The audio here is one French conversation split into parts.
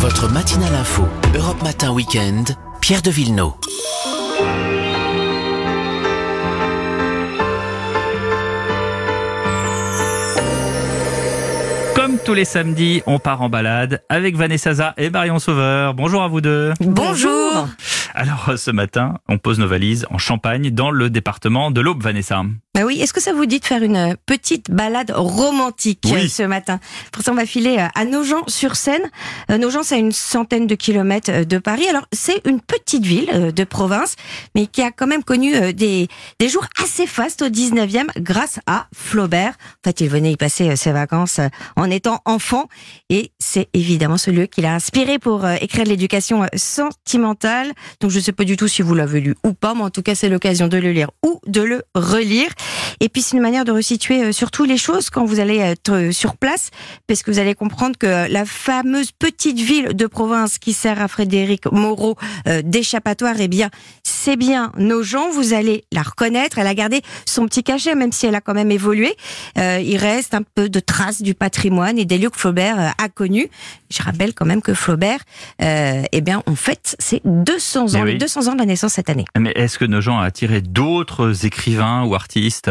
Votre matinale info, Europe Matin Weekend, Pierre de Villeneuve. Comme tous les samedis, on part en balade avec Vanessa Za et Marion Sauveur. Bonjour à vous deux. Bonjour. Alors ce matin, on pose nos valises en Champagne dans le département de l'Aube, Vanessa. Bah oui, est-ce que ça vous dit de faire une petite balade romantique Oui. euh, ce matin? Pour ça, on va filer euh, à Nogent-sur-Seine. Euh, Nogent, c'est à une centaine de kilomètres euh, de Paris. Alors, c'est une petite ville euh, de province, mais qui a quand même connu euh, des, des jours assez fastes au 19e grâce à Flaubert. En fait, il venait y passer euh, ses vacances euh, en étant enfant. Et c'est évidemment ce lieu qui l'a inspiré pour euh, écrire l'éducation euh, sentimentale. Donc, je ne sais pas du tout si vous l'avez lu ou pas, mais en tout cas, c'est l'occasion de le lire ou de le relire. Et puis c'est une manière de resituer euh, surtout les choses quand vous allez être euh, sur place, parce que vous allez comprendre que la fameuse petite ville de province qui sert à Frédéric Moreau euh, d'échappatoire, eh bien c'est bien nos gens. Vous allez la reconnaître, elle a gardé son petit cachet, même si elle a quand même évolué. Il reste un peu de traces du patrimoine et des lieux que Flaubert a connus. Je rappelle quand même que Flaubert, euh, eh bien on fête ses 200 ans, Mais oui. les 200 ans de la naissance cette année. Mais est-ce que nos gens a attiré d'autres écrivains ou artistes?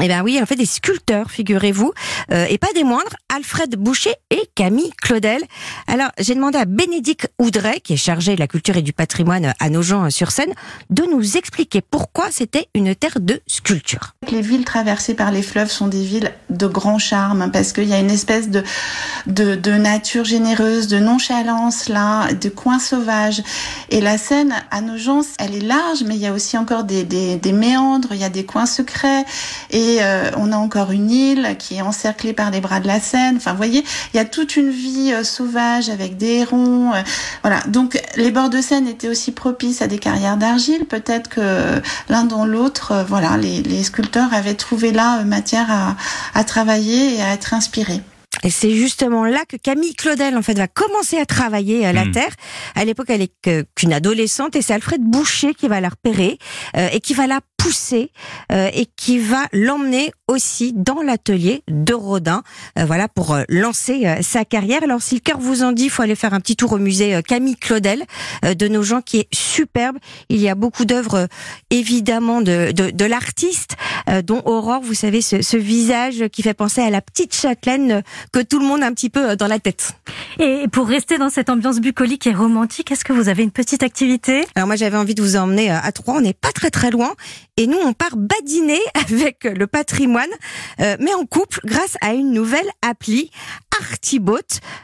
Eh bien oui, en fait des sculpteurs, figurez-vous, euh, et pas des moindres, Alfred Boucher et Camille Claudel. Alors j'ai demandé à Bénédicte Oudret, qui est chargé de la culture et du patrimoine à Nogent-sur-Seine, de nous expliquer pourquoi c'était une terre de sculpture. Les villes traversées par les fleuves sont des villes de grand charme hein, parce qu'il y a une espèce de, nature généreuse, de nonchalance là, de coins sauvages. Et la Seine, à Nogent, elle est large, mais il y a aussi encore des, des, des méandres, il y a des coins secrets. Et euh, on a encore une île qui est encerclée par les bras de la Seine. Enfin, vous voyez, il y a toute une vie euh, sauvage avec des hérons. euh, voilà. Donc, les bords de Seine étaient aussi propices à des carrières d'argile. Peut-être que l'un dans l'autre, euh, voilà, les, les sculpteurs avaient trouvé là euh, matière à, à travailler et à être inspirés. Et c'est justement là que Camille Claudel en fait va commencer à travailler à la Hmm. terre. À l'époque, elle est qu'une adolescente et c'est Alfred Boucher qui va la repérer euh, et qui va la pousser euh, et qui va l'emmener aussi dans l'atelier de Rodin, euh, voilà pour euh, lancer euh, sa carrière. Alors si le cœur vous en dit, il faut aller faire un petit tour au musée euh, Camille Claudel euh, de nos gens qui est superbe. Il y a beaucoup d'œuvres évidemment de, de, de l'artiste, dont Aurore, vous savez, ce, ce visage qui fait penser à la petite châtelaine que tout le monde a un petit peu dans la tête. Et pour rester dans cette ambiance bucolique et romantique, est-ce que vous avez une petite activité? Alors moi j'avais envie de vous emmener à Troyes, on n'est pas très très loin, et nous on part badiner avec le patrimoine, euh, mais en couple grâce à une nouvelle appli, Artibot.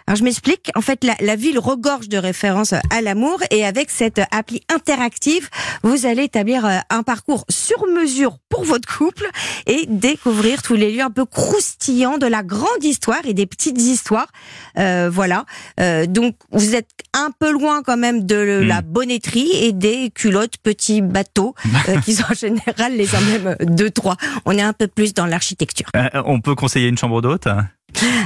Alors je m'explique, en fait la, la ville regorge de références à l'amour, et avec cette appli interactive, vous allez établir euh, un parcours sur mesure pour votre couple et découvrir tous les lieux un peu croustillants de la grande histoire et des petites histoires. Euh, voilà. Euh, donc vous êtes un peu loin quand même de le- Hmm. la bonneterie et des culottes petits bateaux euh, qui sont en général les emblèmes de Troyes. On est un peu plus dans l'architecture. Euh, On peut conseiller une chambre d'hôte?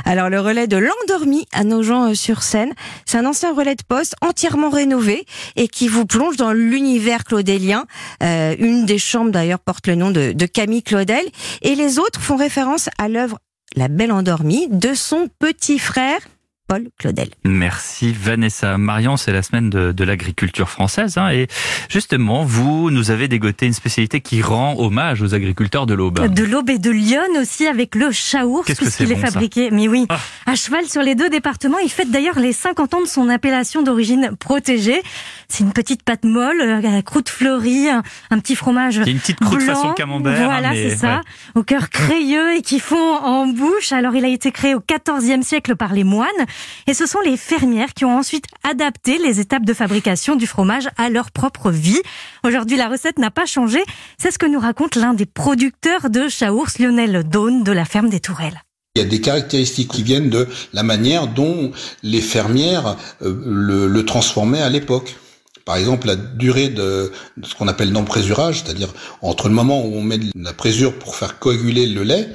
Alors le relais de l'endormi à Nogent-sur-Seine, c'est un ancien relais de poste entièrement rénové et qui vous plonge dans l'univers claudélien. Euh, une des chambres d'ailleurs porte le nom de, de Camille Claudel. Et les autres font référence à l'œuvre La Belle endormie de son petit frère Paul Claudel. Merci Vanessa. Marion, c'est la semaine de, de l'agriculture française. hein, et justement, vous nous avez dégoté une spécialité qui rend hommage aux agriculteurs de l'Aube. De l'Aube et de Lyon aussi avec le chaours Qu'est-ce que c'est est bon, fabriqué. Mais oui, Ah. à cheval sur les deux départements. Il fête d'ailleurs les 50 ans de son appellation d'origine protégée. C'est une petite pâte molle, euh, croûte fleurie, un, un petit fromage Il y a une petite croûte blanc. façon camembert. Voilà, hein, mais- c'est ça. ouais. Au cœur crayeux et qui fond en bouche. Alors, il a été créé au XIVe siècle par les moines. Et ce sont les fermières qui ont ensuite adapté les étapes de fabrication du fromage à leur propre vie. Aujourd'hui, la recette n'a pas changé. C'est ce que nous raconte l'un des producteurs de chaours, Lionel Daune, de la ferme des Tourelles. Il y a des caractéristiques qui viennent de la manière dont les fermières euh, le, le transformaient à l'époque. Par exemple, la durée de, ce qu'on appelle d'emprésurage, c'est-à-dire entre le moment où on met la présure pour faire coaguler le lait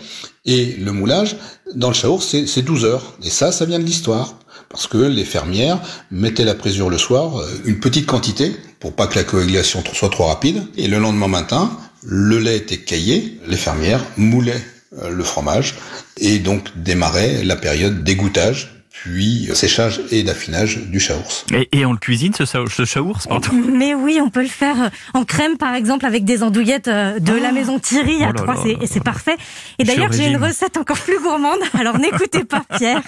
et le moulage, dans le chaour, c'est c'est 12 heures. Et ça, ça vient de l'histoire. Parce que les fermières mettaient la présure le soir, euh, une petite quantité, pour pas que la coagulation soit trop rapide. Et le lendemain matin, le lait était caillé, les fermières moulaient euh, le fromage et donc démarrait la période d'égouttage puis séchage et d'affinage du chaours. Et, et, on le cuisine ce, ce chaours, pardon? Mais oui, on peut le faire en crème par exemple avec des andouillettes euh, de oh la maison Thierry à oh trois, et c'est parfait. Et d'ailleurs, j'ai une recette encore plus gourmande. Alors n'écoutez pas Pierre.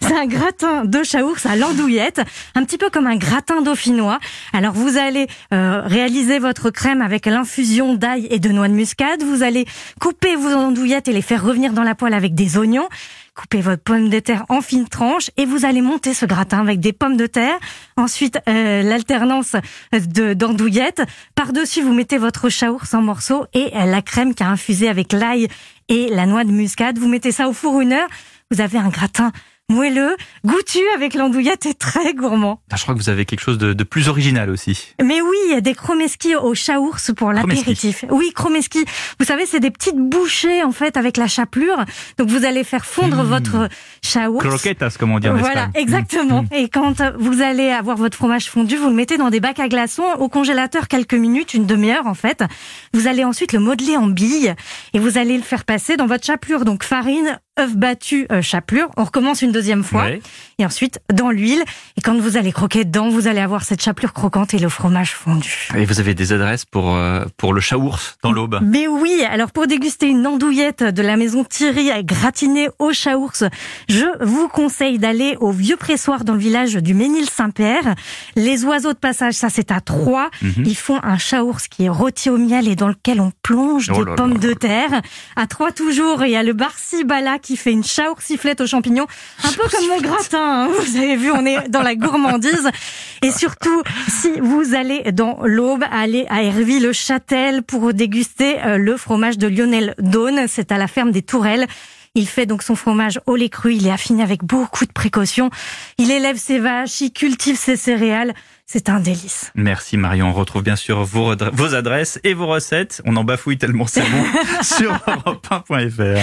C'est un gratin de chaours à l'andouillette, un petit peu comme un gratin dauphinois. Alors vous allez euh, réaliser votre crème avec l'infusion d'ail et de noix de muscade. Vous allez couper vos andouillettes et les faire revenir dans la poêle avec des oignons. Coupez votre pomme de terre en fines tranches et vous allez monter ce gratin avec des pommes de terre. Ensuite, euh, l'alternance de d'andouillettes. Par-dessus, vous mettez votre chaours en morceaux et euh, la crème qui a infusé avec l'ail et la noix de muscade. Vous mettez ça au four une heure. Vous avez un gratin moelleux, goûtu avec l'andouillette et très gourmand. Ah, je crois que vous avez quelque chose de, de plus original aussi. Mais oui, il y a des chromeski au chaours pour l'apéritif. Oui, chromeski. Vous savez, c'est des petites bouchées en fait avec la chapelure. Donc vous allez faire fondre mmh. votre chaours. Croquetas, comme on dit en Voilà, exactement. Mmh. Et quand vous allez avoir votre fromage fondu, vous le mettez dans des bacs à glaçons au congélateur quelques minutes, une demi-heure en fait. Vous allez ensuite le modeler en billes et vous allez le faire passer dans votre chapelure. Donc farine, œuf battu, euh, chapelure. On recommence une deuxième fois. Et ensuite, dans l'huile. Et quand vous allez croquer dedans, vous allez avoir cette chapelure croquante et le fromage fondu. Et vous avez des adresses pour, euh, pour le chaours dans l'aube? Mais oui, alors pour déguster une andouillette de la maison Thierry gratinée au chaours, je vous conseille d'aller au vieux pressoir dans le village du Ménil-Saint-Père. Les oiseaux de passage, ça c'est à Troyes. Mhm. Ils font un chaours qui est rôti au miel et dans lequel on plonge oh des pommes de terre. À Troyes toujours, il y a le Barcy Bala qui fait une sifflette aux champignons, un peu comme mon gratin. Hein. Vous avez vu, on est dans la gourmandise. Et surtout, si vous allez dans l'Aube, allez à Herville-le-Châtel pour déguster euh, le fromage de Lionel Daune. C'est à la ferme des Tourelles. Il fait donc son fromage au lait cru, il est affiné avec beaucoup de précautions. Il élève ses vaches, il cultive ses céréales. C'est un délice. Merci Marion. On retrouve bien sûr vos, vos adresses et vos recettes. On en bafouille tellement c'est bon sur europe1.fr.